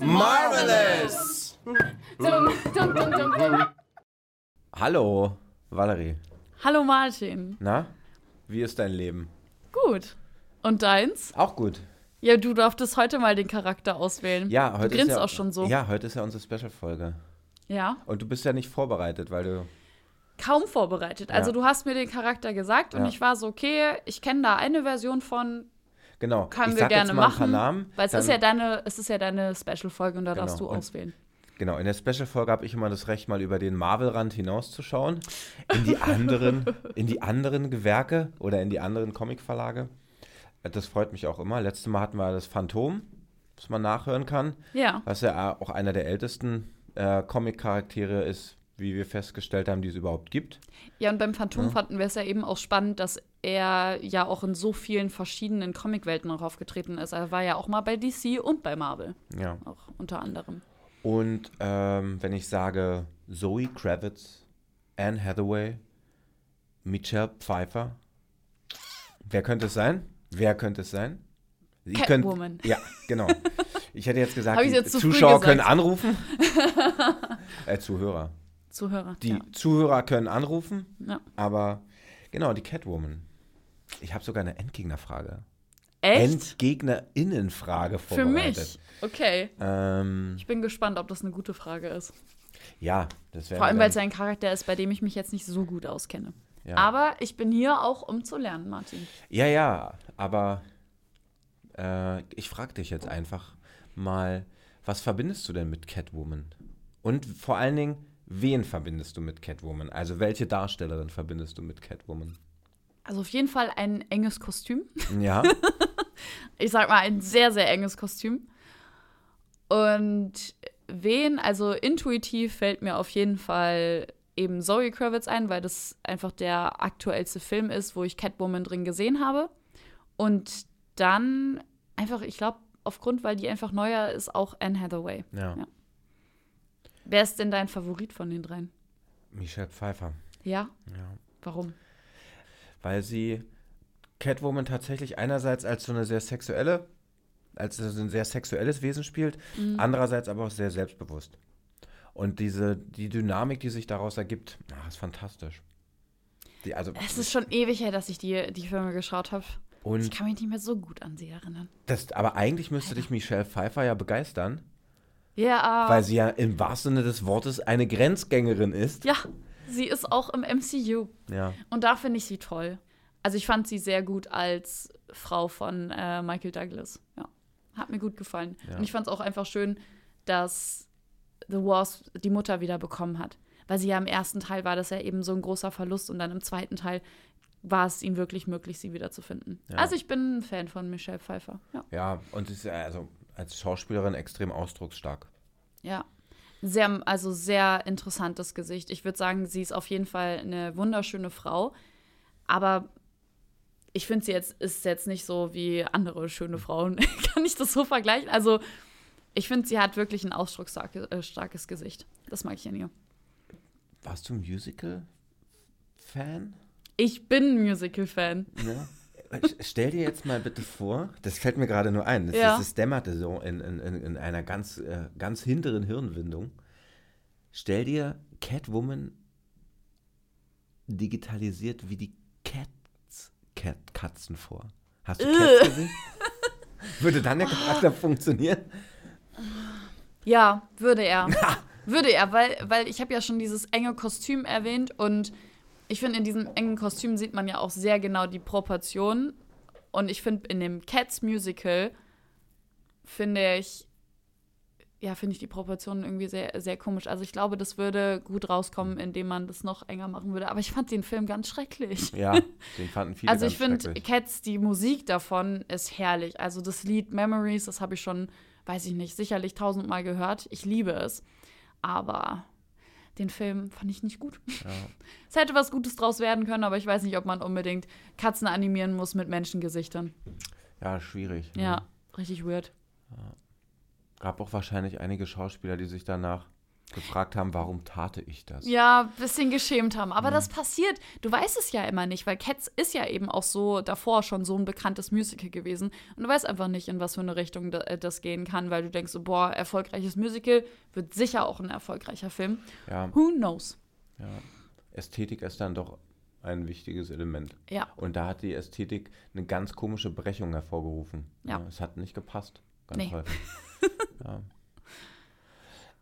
Marvelous! Hallo, Valerie. Hallo Martin. Na, wie ist dein Leben? Gut. Und deins? Auch gut. Ja, du darfst heute mal den Charakter auswählen. Ja, heute du grinst ist ja, auch schon so. Ja, heute ist ja unsere Special-Folge. Ja. Und du bist ja nicht vorbereitet, weil du. Kaum vorbereitet. Also Ja. du hast mir den Charakter gesagt und Ja. ich war so, okay, ich kenne da eine Version von, Genau. können ich wir sag gerne machen. Namen. weil es ist ja deine, es ist ja deine Special-Folge und da Genau. darfst du Und- auswählen. Genau, in der Special-Folge habe ich immer das Recht, mal über den Marvel-Rand hinauszuschauen. In die anderen, in die anderen Gewerke oder in die anderen Comic-Verlage. Das freut mich auch immer. Letztes Mal hatten wir das Phantom, was man nachhören kann. Ja. Was ja auch einer der ältesten äh, Comic-Charaktere ist, wie wir festgestellt haben, die es überhaupt gibt. Ja, und beim Phantom fanden wir es ja eben auch spannend, dass er ja auch in so vielen verschiedenen Comicwelten auch aufgetreten ist. Er war ja auch mal bei DC und bei Marvel, Ja. auch unter anderem. Und ähm, wenn ich sage Zoe Kravitz, Anne Hathaway, Michelle Pfeiffer, wer könnte es sein? Wer könnte es sein? Catwoman. ja, genau. Ich hätte jetzt gesagt, jetzt Zuschauer gesagt? können anrufen. äh, Zuhörer. Zuhörer. Die ja. Zuhörer können anrufen, Ja. aber genau, die Catwoman. Ich habe sogar eine Endgegnerfrage. Echt? Endgegnerinnenfrage Für vorbereitet. mich? Okay. Ähm, Ich bin gespannt, ob das eine gute Frage ist. ja, das wäre Vor allem, weil es ein Charakter ist, bei dem ich mich jetzt nicht so gut auskenne. ja. Aber ich bin hier auch, um zu lernen, Martin. Ja, ja, aber äh, ich frage dich jetzt einfach mal, was verbindest du denn mit Catwoman? Und vor allen Dingen, wen verbindest du mit Catwoman? Also welche Darstellerin verbindest du mit Catwoman? Also auf jeden Fall ein enges Kostüm. Ja, Ich sag mal, ein sehr, sehr enges Kostüm. Und wen, also intuitiv fällt mir auf jeden Fall eben Zoe Kravitz ein, weil das einfach der aktuellste Film ist, wo ich Catwoman drin gesehen habe. Und dann einfach, ich glaube, aufgrund, weil die einfach neuer ist, auch Anne Hathaway. ja. Ja. Wer ist denn dein Favorit von den dreien? Michelle Pfeiffer. Ja? Ja. Warum? Weil sie Catwoman tatsächlich einerseits als so eine sehr sexuelle, als so ein sehr sexuelles Wesen spielt, Mhm. andererseits aber auch sehr selbstbewusst. Und diese, die Dynamik, die sich daraus ergibt, ach, ist fantastisch. Die, also, Es ist schon ewig her, dass ich die, die Filme geschaut habe. Ich und kann mich nicht mehr so gut an sie erinnern. das, aber eigentlich müsste dich Michelle Pfeiffer ja begeistern, Ja, weil sie ja im wahrsten Sinne des Wortes eine Grenzgängerin ist. ja, sie ist auch im MCU. Ja, Und da finde ich sie toll. Also ich fand sie sehr gut als Frau von äh, Michael Douglas. Ja, hat mir gut gefallen. Ja. Und ich fand es auch einfach schön, dass The Wasp die Mutter wieder bekommen hat. Weil sie ja im ersten Teil war das ja eben so ein großer Verlust und dann im zweiten Teil war es ihm wirklich möglich, sie wiederzufinden. Ja. Also ich bin ein Fan von Michelle Pfeiffer. Ja. ja, und sie ist also als Schauspielerin extrem ausdrucksstark. Ja. Sehr, also sehr interessantes Gesicht. Ich würde sagen, sie ist auf jeden Fall eine wunderschöne Frau. Aber ich finde sie jetzt, ist jetzt nicht so wie andere schöne Frauen. Kann ich das so vergleichen? Also, ich finde, sie hat wirklich ein ausdrucksstarkes äh, starkes Gesicht. Das mag ich an ihr. Warst du Musical-Fan? Ich bin ein Musical-Fan. Ja. Stell dir jetzt mal bitte vor, das fällt mir gerade nur ein, das, Ja. das, das dämmerte so in, in, in, in einer ganz, äh, ganz hinteren Hirnwindung. Stell dir Catwoman digitalisiert wie die Cats, Cat, Katzen vor. Hast du Cats gesehen? Würde dann der Charakter funktionieren? Ja, würde er. würde er, weil, weil ich habe ja schon dieses enge Kostüm erwähnt und ich finde, in diesem engen Kostüm sieht man ja auch sehr genau die Proportionen. Und ich finde, in dem Cats Musical finde ich, ja, finde ich die Proportionen irgendwie sehr, sehr komisch. Also ich glaube, das würde gut rauskommen, indem man das noch enger machen würde. Aber ich fand den Film ganz schrecklich. Ja, den fanden viele Also ich finde. Cats, die Musik davon ist herrlich. Also das Lied Memories, das habe ich schon, weiß ich nicht, sicherlich tausendmal gehört. Ich liebe es. Aber den Film fand ich nicht gut. Ja. Es hätte was Gutes draus werden können, aber ich weiß nicht, ob man unbedingt Katzen animieren muss mit Menschengesichtern. ja, schwierig. Ja, richtig weird. Gab auch wahrscheinlich einige Schauspieler, die sich danach gefragt haben, warum tate ich das? Ja, ein bisschen geschämt haben. Aber Mhm. das passiert. Du weißt es ja immer nicht, weil Cats ist ja eben auch so davor schon so ein bekanntes Musical gewesen. Und du weißt einfach nicht, in was für eine Richtung äh, das gehen kann, weil du denkst so, boah, erfolgreiches Musical wird sicher auch ein erfolgreicher Film. Ja, Who knows? ja. Ästhetik ist dann doch ein wichtiges Element. Ja. Und da hat die Ästhetik eine ganz komische Brechung hervorgerufen. Ja. es hat nicht gepasst. Ganz Nee. häufig. ja.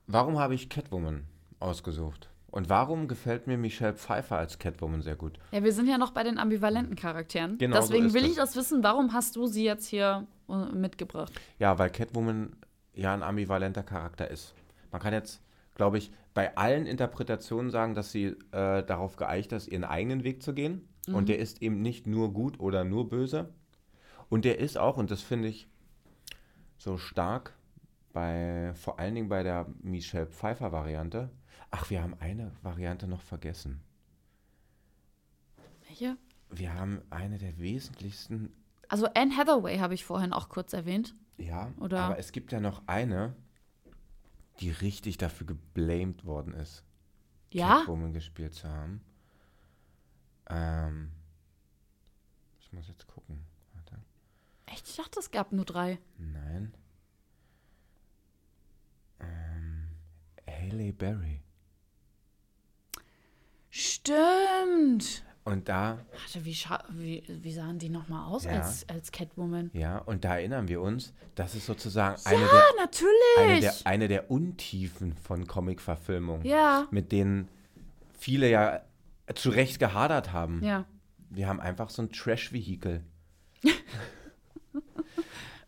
Warum habe ich Catwoman ausgesucht? Und warum gefällt mir Michelle Pfeiffer als Catwoman sehr gut? Ja, wir sind ja noch bei den ambivalenten Charakteren. Genau so Deswegen ist will das. ich das wissen, warum hast du sie jetzt hier äh, mitgebracht? Ja, weil Catwoman ja ein ambivalenter Charakter ist. Man kann jetzt, glaube ich, bei allen Interpretationen sagen, dass sie äh, darauf geeicht ist, ihren eigenen Weg zu gehen. Und der ist eben nicht nur gut oder nur böse. Und der ist auch, und das finde ich so stark, bei, vor allen Dingen bei der Michelle Pfeiffer Variante. Ach, wir haben eine Variante noch vergessen. Welche? Wir haben eine der wesentlichsten Also Anne Hathaway habe ich vorhin auch kurz erwähnt. Ja, Oder- aber es gibt ja noch eine, die richtig dafür geblamed worden ist, Ja? Catwoman gespielt zu haben. Ähm, ich muss jetzt gucken. Warte. Echt? Ich dachte, es gab nur drei. Nein. Ähm, Hailey Berry. Stimmt. Und da, Warte, wie, wie, wie sahen die nochmal aus Ja. als, als Catwoman? ja, und da erinnern wir uns, das ist sozusagen eine, Ja, der, eine, der, eine der Untiefen von Comic-Verfilmungen, ja. mit denen viele ja zu Recht gehadert haben. Ja. Wir haben einfach so ein Trash-Vehikel.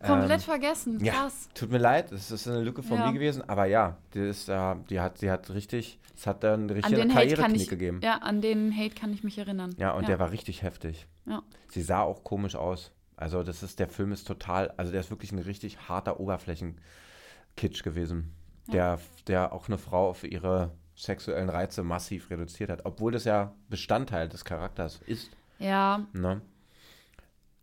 Komplett vergessen. Ähm, Ja, Krass. tut mir leid, das ist eine Lücke von Ja. mir gewesen, aber ja, die, ist, äh, die, hat, die hat richtig, es hat dann An richtig Hate kann Karriereknick gegeben. ja, an den Hate kann ich mich erinnern. Ja, und ja. der war richtig heftig. Ja. Sie sah auch komisch aus. Also das ist, der Film ist total, also der ist wirklich ein richtig harter Oberflächenkitsch gewesen. Der, der auch eine Frau auf ihre sexuellen Reize massiv reduziert hat. Obwohl das ja Bestandteil des Charakters ist. Ja, Ne?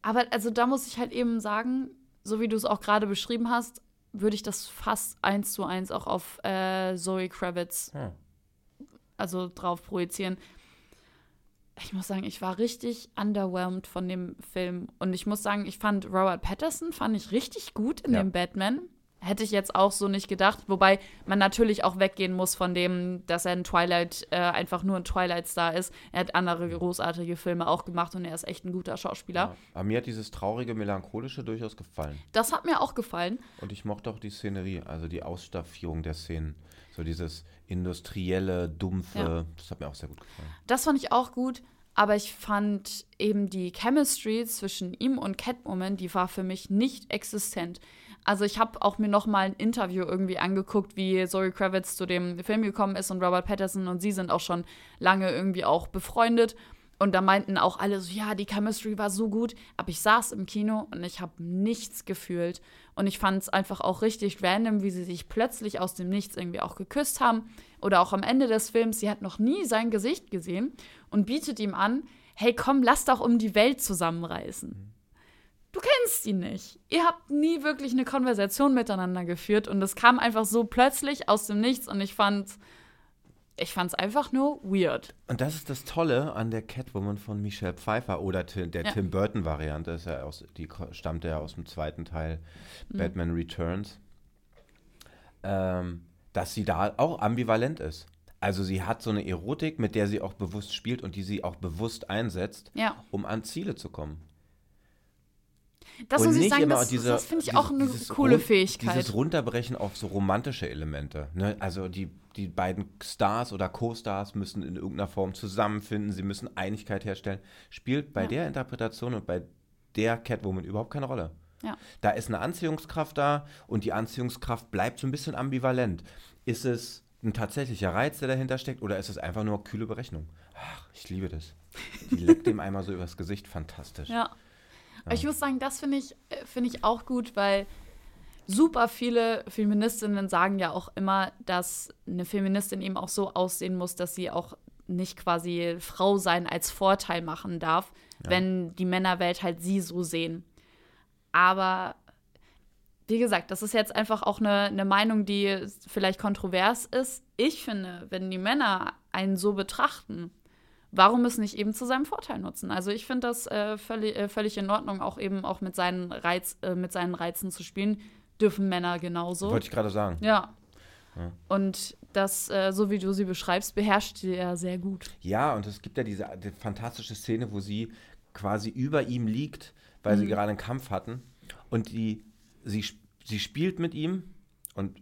aber also da muss ich halt eben sagen, so wie du es auch gerade beschrieben hast, würde ich das fast eins zu eins auch auf äh, Zoe Kravitz Hm. also drauf projizieren. Ich muss sagen, ich war richtig underwhelmed von dem Film. Und ich muss sagen, ich fand Robert Patterson fand ich richtig gut in Ja. dem Batman. Hätte ich jetzt auch so nicht gedacht. Wobei man natürlich auch weggehen muss von dem, dass er ein Twilight, äh, einfach nur ein Twilight-Star ist. Er hat andere großartige Filme auch gemacht und er ist echt ein guter Schauspieler. Ja. Aber mir hat dieses traurige, melancholische durchaus gefallen. Das hat mir auch gefallen. Und ich mochte auch die Szenerie, also die Ausstaffierung der Szenen. So dieses industrielle, dumpfe, Ja. das hat mir auch sehr gut gefallen. Das fand ich auch gut, aber ich fand eben die Chemistry zwischen ihm und Catwoman, die war für mich nicht existent. Also ich habe auch mir noch mal ein Interview irgendwie angeguckt, wie Zoe Kravitz zu dem Film gekommen ist und Robert Patterson und sie sind auch schon lange irgendwie auch befreundet. Und da meinten auch alle so, ja, die Chemistry war so gut. Aber ich saß im Kino und ich habe nichts gefühlt. Und ich fand es einfach auch richtig random, wie sie sich plötzlich aus dem Nichts irgendwie auch geküsst haben. Oder auch am Ende des Films, sie hat noch nie sein Gesicht gesehen und bietet ihm an, hey komm, lass doch um die Welt zusammenreißen. Du kennst ihn nicht. Ihr habt nie wirklich eine Konversation miteinander geführt und es kam einfach so plötzlich aus dem Nichts und ich fand ich fand's einfach nur weird. Und das ist das Tolle an der Catwoman von Michelle Pfeiffer oder der Ja. Tim Burton-Variante, ist ja aus, die stammt ja aus dem zweiten Teil Mhm. Batman Returns, ähm, dass sie da auch ambivalent ist. Also sie hat so eine Erotik, mit der sie auch bewusst spielt und die sie auch bewusst einsetzt, Ja. um an Ziele zu kommen. Das Und muss ich sagen, das, diese- das finde ich auch eine coole Fähigkeit. Dieses Runterbrechen auf so romantische Elemente. Ne? Also die, die beiden Stars oder Co-Stars müssen in irgendeiner Form zusammenfinden, sie müssen Einigkeit herstellen. Spielt bei Ja. der Interpretation und bei der Catwoman überhaupt keine Rolle. Ja. Da ist eine Anziehungskraft da und die Anziehungskraft bleibt so ein bisschen ambivalent. Ist es ein tatsächlicher Reiz, der dahinter steckt, oder ist es einfach nur kühle Berechnung? Ach, ich liebe das. Die leckt dem einmal so übers Gesicht, fantastisch. Ja. Aber Ich muss sagen, das finde ich, äh, finde ich auch gut, weil super viele Feministinnen sagen ja auch immer, dass eine Feministin eben auch so aussehen muss, dass sie auch nicht quasi Frau sein als Vorteil machen darf, wenn die Männerwelt halt sie so sehen. Aber wie gesagt, das ist jetzt einfach auch eine, eine Meinung, die vielleicht kontrovers ist. Ich finde, wenn die Männer einen so betrachten, warum es nicht eben zu seinem Vorteil nutzen? Also ich finde das äh, völlig, äh, völlig in Ordnung, auch eben auch mit seinen, Reiz, äh, mit seinen Reizen zu spielen. Dürfen Männer genauso. Wollte ich gerade sagen. Ja. Ja. Und das, äh, so wie du sie beschreibst, beherrscht sie ja sehr gut. Ja, und es gibt ja diese die fantastische Szene, wo sie quasi über ihm liegt, weil sie gerade einen Kampf hatten. Und die, sie, sie spielt mit ihm und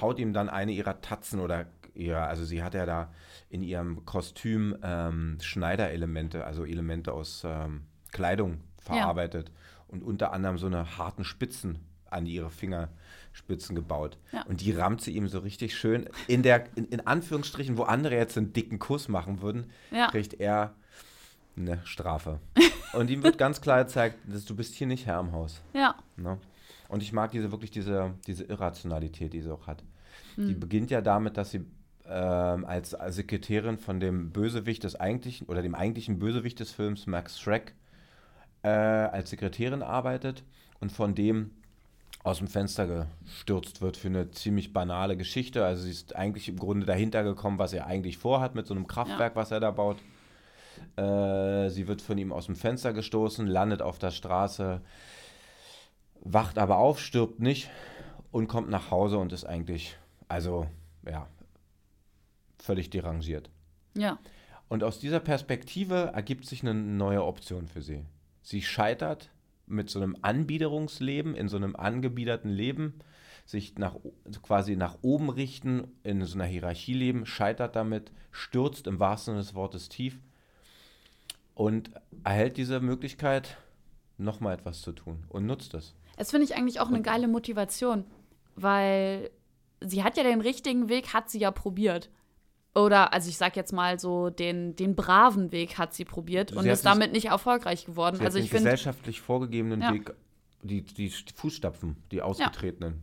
haut ihm dann eine ihrer Tatzen oder ihrer, also sie hat ja da in ihrem Kostüm ähm, Schneiderelemente, also Elemente aus ähm, Kleidung verarbeitet und unter anderem so eine harten Spitzen an ihre Fingerspitzen gebaut. Ja. Und die rammt sie ihm so richtig schön in der, in, in Anführungsstrichen, wo andere jetzt einen dicken Kuss machen würden, Ja. kriegt er eine Strafe. Und ihm wird ganz klar gezeigt, dass du bist hier nicht Herr im Haus. Ja. Ne? Und ich mag diese wirklich diese, diese Irrationalität, die sie auch hat. Hm. Die beginnt ja damit, dass sie ähm, als, als Sekretärin von dem Bösewicht des eigentlichen oder dem eigentlichen Bösewicht des Films, Max Schreck, äh, als Sekretärin arbeitet und von dem aus dem Fenster gestürzt wird für eine ziemlich banale Geschichte. Also sie ist eigentlich im Grunde dahinter gekommen, was er eigentlich vorhat mit so einem Kraftwerk, was er da baut. Äh, sie wird von ihm aus dem Fenster gestoßen, landet auf der Straße, wacht aber auf, stirbt nicht und kommt nach Hause und ist eigentlich, also ja, völlig derangiert. Ja. Und aus dieser Perspektive ergibt sich eine neue Option für sie. Sie scheitert mit so einem Anbiederungsleben, in so einem angebiederten Leben, sich nach, quasi nach oben richten, in so einer Hierarchie leben, scheitert damit, stürzt im wahrsten Sinne des Wortes tief und erhält diese Möglichkeit, nochmal etwas zu tun und nutzt es. Das finde ich eigentlich auch eine geile Motivation, weil sie hat ja den richtigen Weg, hat sie ja probiert. Oder, also ich sag jetzt mal so, den, den braven Weg hat sie probiert Sie und ist damit nicht erfolgreich geworden. Sie also hat ich den finde, gesellschaftlich vorgegebenen Ja. Weg, die, die Fußstapfen, die ausgetretenen.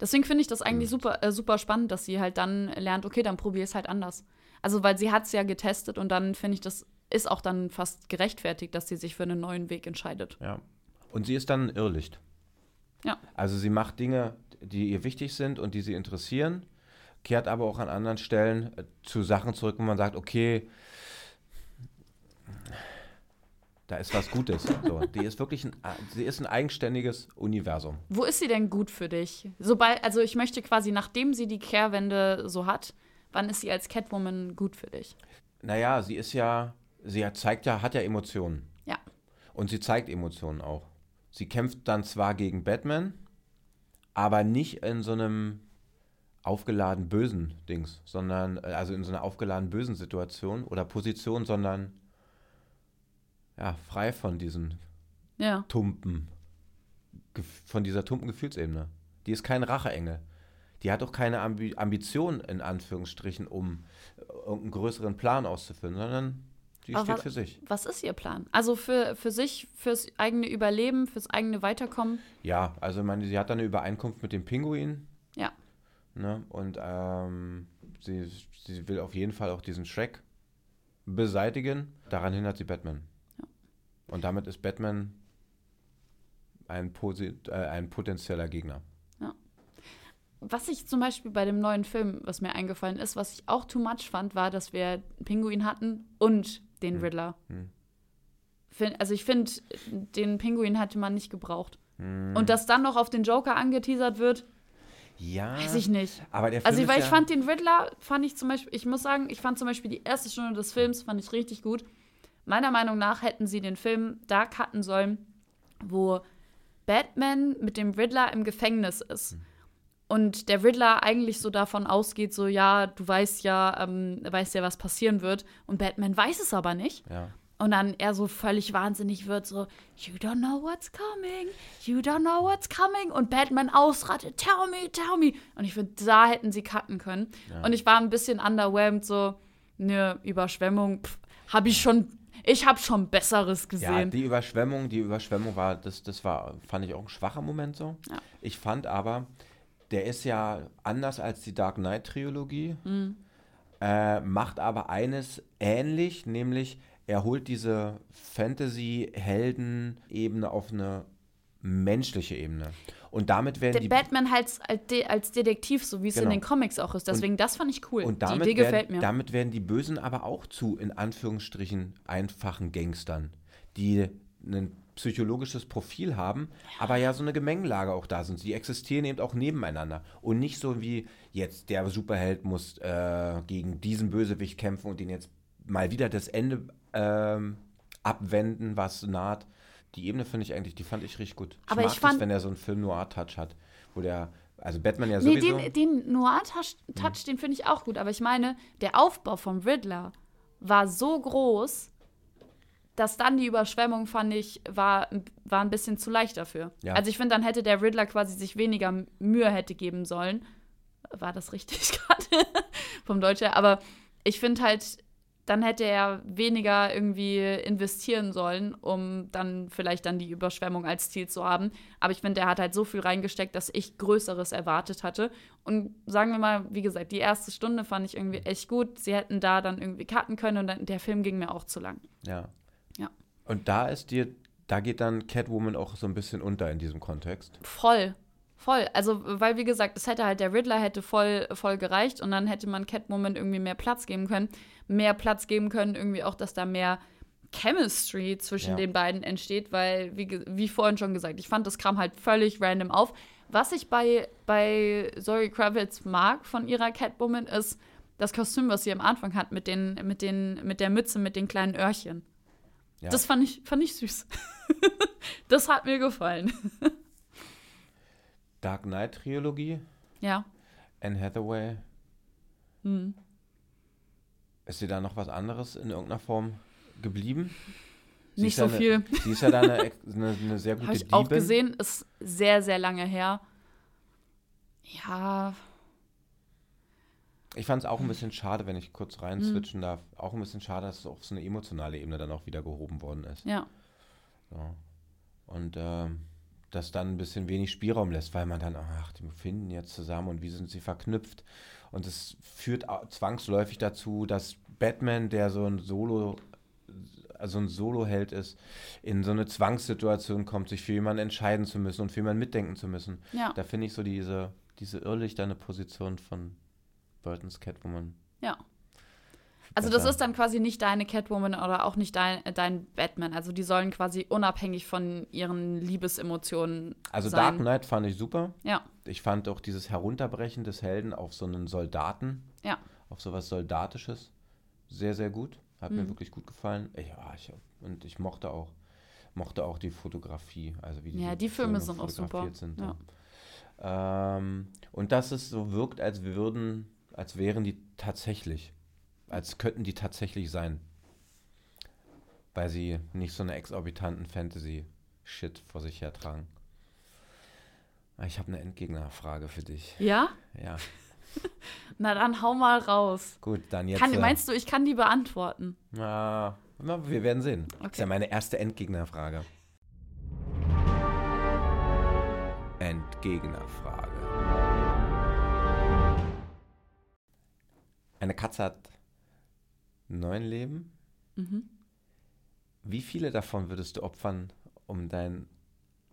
deswegen finde ich das eigentlich Mhm. super, äh, super spannend, dass sie halt dann lernt, okay, dann probier es halt anders. Also, weil sie hat es ja getestet und dann finde ich, das ist auch dann fast gerechtfertigt, dass sie sich für einen neuen Weg entscheidet. Ja. Und sie ist dann ein Irrlicht. Ja. Also sie macht Dinge, die ihr wichtig sind und die sie interessieren, kehrt aber auch an anderen Stellen äh, zu Sachen zurück, wo man sagt, okay, da ist was Gutes. So, die ist wirklich ein, sie ist ein eigenständiges Universum. Wo ist sie denn gut für dich? Sobald, also ich möchte quasi, nachdem sie die Kehrwende so hat, wann ist sie als Catwoman gut für dich? Naja, sie ist ja, sie hat, zeigt ja, hat ja Emotionen. Ja. Und sie zeigt Emotionen auch. Sie kämpft dann zwar gegen Batman, aber nicht in so einem aufgeladen bösen Dings, sondern, äh, also in so einer aufgeladen bösen Situation oder Position, sondern ja, frei von diesen Ja. tumpen, von dieser tumpen Gefühlsebene. Die ist kein Racheengel. Die hat auch keine Ambi Ambition, in Anführungsstrichen, um äh, irgendeinen größeren Plan auszuführen, sondern die Aber steht für sich. Was ist ihr Plan? Also für, für sich, fürs eigene Überleben, fürs eigene Weiterkommen? Ja, also ich meine, sie hat dann eine Übereinkunft mit dem Pinguin. Ja. Ne? Und ähm, sie, sie will auf jeden Fall auch diesen Shrek beseitigen. Daran hindert sie Batman. Und damit ist Batman ein, äh, ein potenzieller Gegner. Was ich zum Beispiel bei dem neuen Film, was mir eingefallen ist, was ich auch too much fand, war, dass wir einen Pinguin hatten und den Hm. Riddler. Hm. Also ich finde, den Pinguin hatte man nicht gebraucht. Hm. Und dass dann noch auf den Joker angeteasert wird, Ja, weiß ich nicht. aber der Film Also, weil ja, ich fand den Riddler, fand ich zum Beispiel, ich muss sagen, ich fand zum Beispiel die erste Stunde des Films, fand ich richtig gut. Meiner Meinung nach hätten sie den Film da cutten sollen, wo Batman mit dem Riddler im Gefängnis ist. Hm. Und der Riddler eigentlich so davon ausgeht, so, ja, du weißt ja, ähm, weißt ja, was passieren wird. Und Batman weiß es aber nicht. ja. Und dann er so völlig wahnsinnig wird, so, you don't know what's coming, you don't know what's coming. Und Batman ausrattet, tell me, tell me. Und ich finde, da hätten sie cutten können. Und ich war ein bisschen underwhelmed, so, ne, Überschwemmung, habe ich schon, ich habe schon Besseres Ja, gesehen. die Überschwemmung, die Überschwemmung war, das, das war, fand ich auch ein schwacher Moment so. Ja. Ich fand aber, der ist ja anders als die Dark Knight Trilogie, Mhm. äh, macht aber eines ähnlich, nämlich er holt diese Fantasy-Helden-Ebene auf eine menschliche Ebene. Und damit werden Der die Batman halt als, De als Detektiv, so wie es in Genau. den Comics auch ist. Deswegen, das fand ich cool. Und Die damit, Idee gefällt werden, mir. damit werden die Bösen aber auch zu, in Anführungsstrichen, einfachen Gangstern, die ein psychologisches Profil haben, aber ja so eine Gemengelage auch da sind. Sie existieren eben auch nebeneinander. Und nicht so wie jetzt der Superheld muss äh, gegen diesen Bösewicht kämpfen und ihn jetzt mal wieder das Ende ähm, abwenden, was naht. Die Ebene finde ich eigentlich, die fand ich richtig gut. Aber mag ich fand- das, wenn er so einen Film Noir-Touch hat, wo der, also Batman ja Nee, sowieso. den, den Noir-Touch, Touch, den finde ich auch gut. Aber ich meine, der Aufbau vom Riddler war so groß, dass dann die Überschwemmung, fand ich, war, war ein bisschen zu leicht dafür. Ja. Also ich finde, dann hätte der Riddler quasi sich weniger Mühe hätte geben sollen. War das richtig gerade vom Deutsch her? Aber ich finde halt, dann hätte er weniger irgendwie investieren sollen, um dann vielleicht dann die Überschwemmung als Ziel zu haben. Aber ich finde, er hat halt so viel reingesteckt, dass ich Größeres erwartet hatte. Und sagen wir mal, wie gesagt, die erste Stunde fand ich irgendwie echt gut. Sie hätten da dann irgendwie cutten können und dann, der Film ging mir auch zu lang. Ja. Ja. Und da ist dir, da geht dann Catwoman auch so ein bisschen unter in diesem Kontext. Voll. Voll. Also, weil, wie gesagt, es hätte halt, der Riddler hätte voll, voll gereicht und dann hätte man Catwoman irgendwie mehr Platz geben können. Mehr Platz geben können, irgendwie auch, dass da mehr Chemistry zwischen Ja. den beiden entsteht, weil, wie, wie vorhin schon gesagt, ich fand, das kam halt völlig random auf. Was ich bei, bei Zoe Kravitz mag von ihrer Catwoman ist das Kostüm, was sie am Anfang hat, mit, den, mit, den, mit der Mütze, mit den kleinen Öhrchen. Ja. Das fand ich, fand ich süß. das hat mir gefallen. Dark Knight Trilogie, Ja. Anne Hathaway. Hm. Ist dir da noch was anderes in irgendeiner Form geblieben? Sie Nicht ja so eine, viel. Sie ist ja da eine, eine, eine sehr gute Habe ich Diebin. auch gesehen, ist sehr, sehr lange her. Ja, Ich fand es auch ein bisschen schade, wenn ich kurz rein Mhm. switchen darf. Auch ein bisschen schade, dass es auf so eine emotionale Ebene dann auch wieder gehoben worden ist. ja. Ja. Und ähm, das dann ein bisschen wenig Spielraum lässt, weil man dann, ach, die finden jetzt zusammen und wie sind sie verknüpft. Und es führt zwangsläufig dazu, dass Batman, der so ein Solo, also ein Solo-Held ist, in so eine Zwangssituation kommt, sich für jemanden entscheiden zu müssen und für jemanden mitdenken zu müssen. Ja, Da finde ich so diese, diese irrlichterne Position von Burtons Catwoman. ja. Also das ist dann quasi nicht deine Catwoman oder auch nicht dein, äh, dein Batman. Also die sollen quasi unabhängig von ihren Liebesemotionen Also sein. Dark Knight fand ich super. Ja, Ich fand auch dieses Herunterbrechen des Helden auf so einen Soldaten, ja. auf sowas Soldatisches, sehr, sehr gut. Hat mir Mhm. wirklich gut gefallen. Ja, ich, und ich mochte auch, mochte auch die Fotografie. Also wie Ja, diese die Filme sind auch super. Sind, Ja. ähm, und dass es so wirkt, als würden, als wären die tatsächlich, als könnten die tatsächlich sein. Weil sie nicht so eine exorbitanten Fantasy-Shit vor sich hertragen. Ah, Ich habe eine Endgegnerfrage für dich. Ja? Ja, Na dann hau mal raus. gut, dann jetzt. Kann, äh, meinst du, ich kann die beantworten? na, na, wir werden sehen. Das ist Okay. ja meine erste Endgegnerfrage. Endgegnerfrage. Eine Katze hat neun Leben. Mhm. Wie viele davon würdest du opfern, um dein,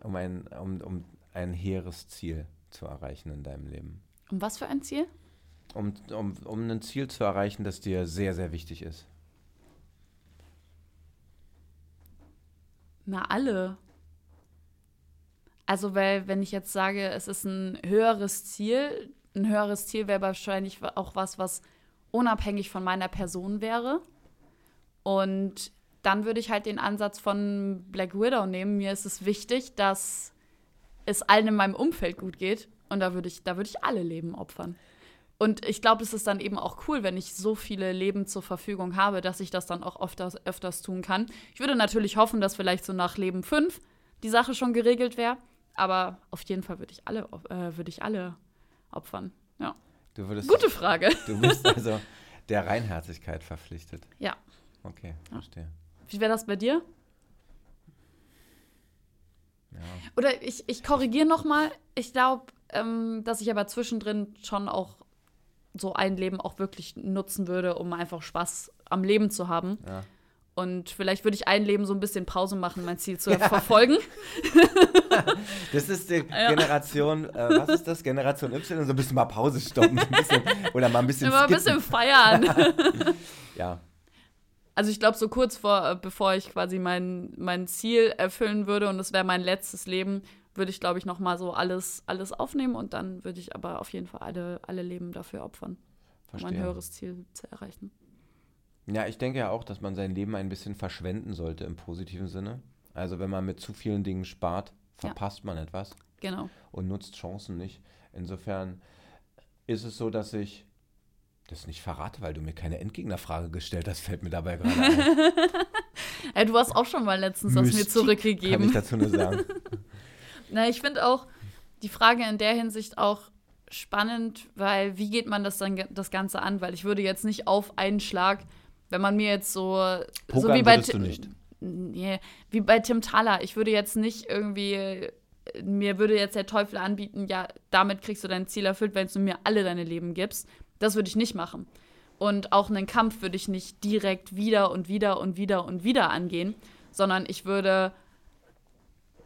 um ein, um, um ein hehres Ziel zu erreichen in deinem Leben? Und was für ein Ziel? Um, um, um ein Ziel zu erreichen, das dir sehr, sehr wichtig ist. Na, alle. Also, weil, wenn ich jetzt sage, es ist ein höheres Ziel, ein höheres Ziel wäre wahrscheinlich auch was, was unabhängig von meiner Person wäre. Und dann würde ich halt den Ansatz von Black Widow nehmen. Mir ist es wichtig, dass es allen in meinem Umfeld gut geht. Und da würde ich, da ich alle Leben opfern. Und ich glaube, es ist dann eben auch cool, wenn ich so viele Leben zur Verfügung habe, dass ich das dann auch öfters, öfters tun kann. Ich würde natürlich hoffen, dass vielleicht so nach Leben 5 die Sache schon geregelt wäre. Aber auf jeden Fall würde ich äh, würde ich alle opfern. Ja. Du würdest, Gute Frage. Du bist also der Reinherzigkeit verpflichtet. Ja. Okay, verstehe. Wie wäre das bei dir? Ja. Oder ich, ich korrigiere noch mal. Ich glaube, ähm, dass ich aber zwischendrin schon auch so ein Leben auch wirklich nutzen würde, um einfach Spaß am Leben zu haben. Ja. Und vielleicht würde ich ein Leben so ein bisschen Pause machen, mein Ziel zu ja. verfolgen. Das ist die ja. Generation, äh, was ist das? Generation Y, so ein bisschen mal Pause stoppen. Bisschen, oder mal ein bisschen Immer ein bisschen feiern. ja. Also ich glaube, so kurz vor, äh, bevor ich quasi mein, mein Ziel erfüllen würde und es wäre mein letztes Leben, würde ich, glaube ich, noch mal so alles, alles aufnehmen und dann würde ich aber auf jeden Fall alle, alle Leben dafür opfern, um ein höheres Ziel zu erreichen. Ja, ich denke ja auch, dass man sein Leben ein bisschen verschwenden sollte im positiven Sinne. Also wenn man mit zu vielen Dingen spart, verpasst ja. man etwas. Genau. Und nutzt Chancen nicht. Insofern ist es so, dass ich das nicht verrate, weil du mir keine Endgegnerfrage gestellt hast, fällt mir dabei gerade ein. hey, du hast auch schon mal letztens Mystik, das mir zurückgegeben. Kann ich dazu nur sagen. Na, ich finde auch die Frage in der Hinsicht auch spannend, weil wie geht man das dann das Ganze an? Weil ich würde jetzt nicht auf einen Schlag, wenn man mir jetzt so, Pokern so wie bei du nicht. Nee, wie bei Tim Thaler, ich würde jetzt nicht irgendwie mir würde jetzt der Teufel anbieten, ja, damit kriegst du dein Ziel erfüllt, wenn du mir alle deine Leben gibst. Das würde ich nicht machen. Und auch einen Kampf würde ich nicht direkt wieder und wieder und wieder und wieder angehen, sondern ich würde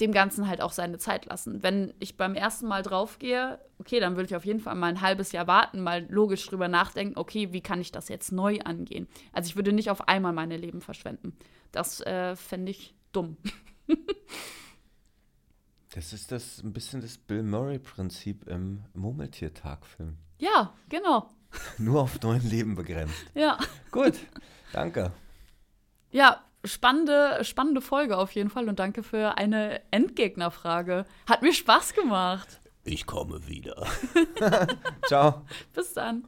dem Ganzen halt auch seine Zeit lassen. Wenn ich beim ersten Mal draufgehe, okay, dann würde ich auf jeden Fall mal ein halbes Jahr warten, mal logisch drüber nachdenken, okay, wie kann ich das jetzt neu angehen? Also ich würde nicht auf einmal meine Leben verschwenden. Das äh, fände ich dumm. das ist das ein bisschen das Bill Murray-Prinzip im Murmeltiertag-Film. Ja, genau. Nur auf neun Leben begrenzt. Ja. Gut, danke. Ja, spannende, spannende Folge auf jeden Fall und danke für eine Endgegnerfrage. Hat mir Spaß gemacht. Ich komme wieder. Ciao. Bis dann.